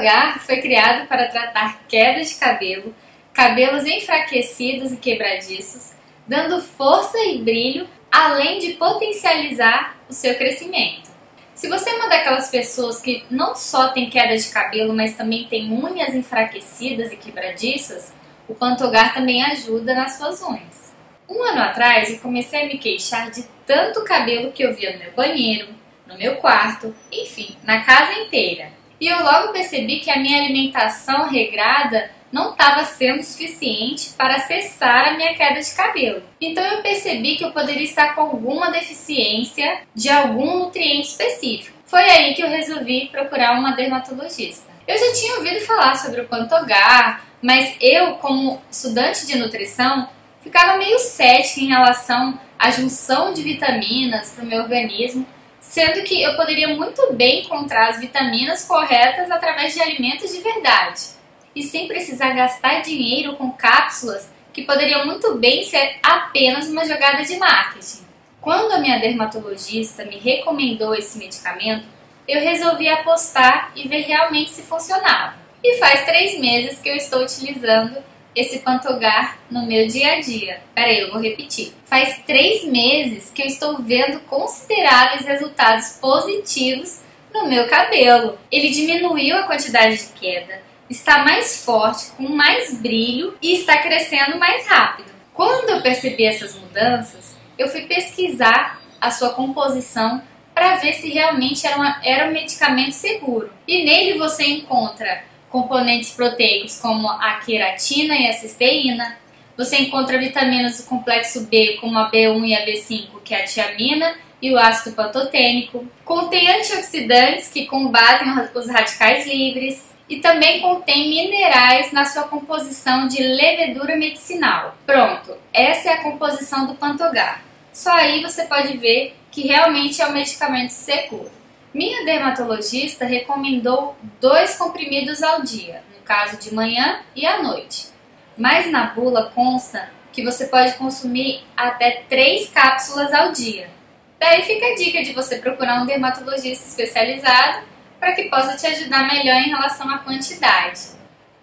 Pantogar foi criado para tratar queda de cabelo, cabelos enfraquecidos e quebradiços, dando força e brilho, além de potencializar o seu crescimento. Se você é uma daquelas pessoas que não só tem queda de cabelo, mas também tem unhas enfraquecidas e quebradiças, o Pantogar também ajuda nas suas unhas. Um ano atrás eu comecei a me queixar de tanto cabelo que eu via no meu banheiro, no meu quarto, enfim, na casa inteira. E eu logo percebi que a minha alimentação regrada não estava sendo suficiente para cessar a minha queda de cabelo. Então eu percebi que eu poderia estar com alguma deficiência de algum nutriente específico. Foi aí que eu resolvi procurar uma dermatologista. Eu já tinha ouvido falar sobre o Pantogar, mas eu, como estudante de nutrição, ficava meio cética em relação à junção de vitaminas para o meu organismo sendo que eu poderia muito bem encontrar as vitaminas corretas através de alimentos de verdade e sem precisar gastar dinheiro com cápsulas que poderiam muito bem ser apenas uma jogada de marketing. Quando a minha dermatologista me recomendou esse medicamento, eu resolvi apostar e ver realmente se funcionava. E faz três meses que eu estou utilizando esse pantogar no meu dia a dia. Peraí, eu vou repetir. Faz três meses que eu estou vendo consideráveis resultados positivos no meu cabelo. Ele diminuiu a quantidade de queda, está mais forte, com mais brilho e está crescendo mais rápido. Quando eu percebi essas mudanças, eu fui pesquisar a sua composição para ver se realmente era, uma, era um medicamento seguro. E nele você encontra componentes proteicos como a queratina e a cisteína. Você encontra vitaminas do complexo B, como a B1 e a B5, que é a tiamina e o ácido pantotênico. Contém antioxidantes que combatem os radicais livres e também contém minerais na sua composição de levedura medicinal. Pronto, essa é a composição do Pantogar. Só aí você pode ver que realmente é um medicamento seguro. Minha dermatologista recomendou dois comprimidos ao dia, no caso de manhã e à noite. Mas na bula consta que você pode consumir até três cápsulas ao dia. Daí fica a dica de você procurar um dermatologista especializado para que possa te ajudar melhor em relação à quantidade.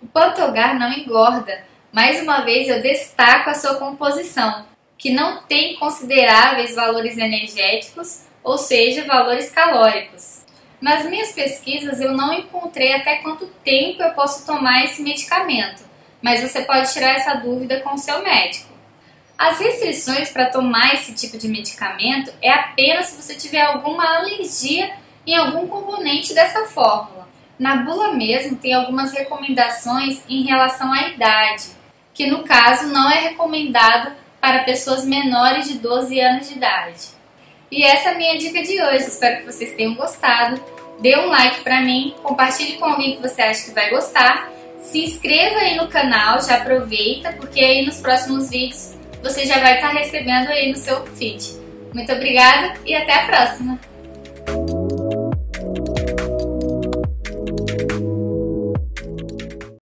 O Pantogar não engorda. Mais uma vez eu destaco a sua composição, que não tem consideráveis valores energéticos ou seja, valores calóricos. Nas minhas pesquisas eu não encontrei até quanto tempo eu posso tomar esse medicamento, mas você pode tirar essa dúvida com o seu médico. As restrições para tomar esse tipo de medicamento é apenas se você tiver alguma alergia em algum componente dessa fórmula. Na bula mesmo tem algumas recomendações em relação à idade, que no caso não é recomendado para pessoas menores de 12 anos de idade. E essa é a minha dica de hoje. Espero que vocês tenham gostado. Dê um like para mim, compartilhe com alguém que você acha que vai gostar. Se inscreva aí no canal, já aproveita, porque aí nos próximos vídeos você já vai estar recebendo aí no seu feed. Muito obrigada e até a próxima!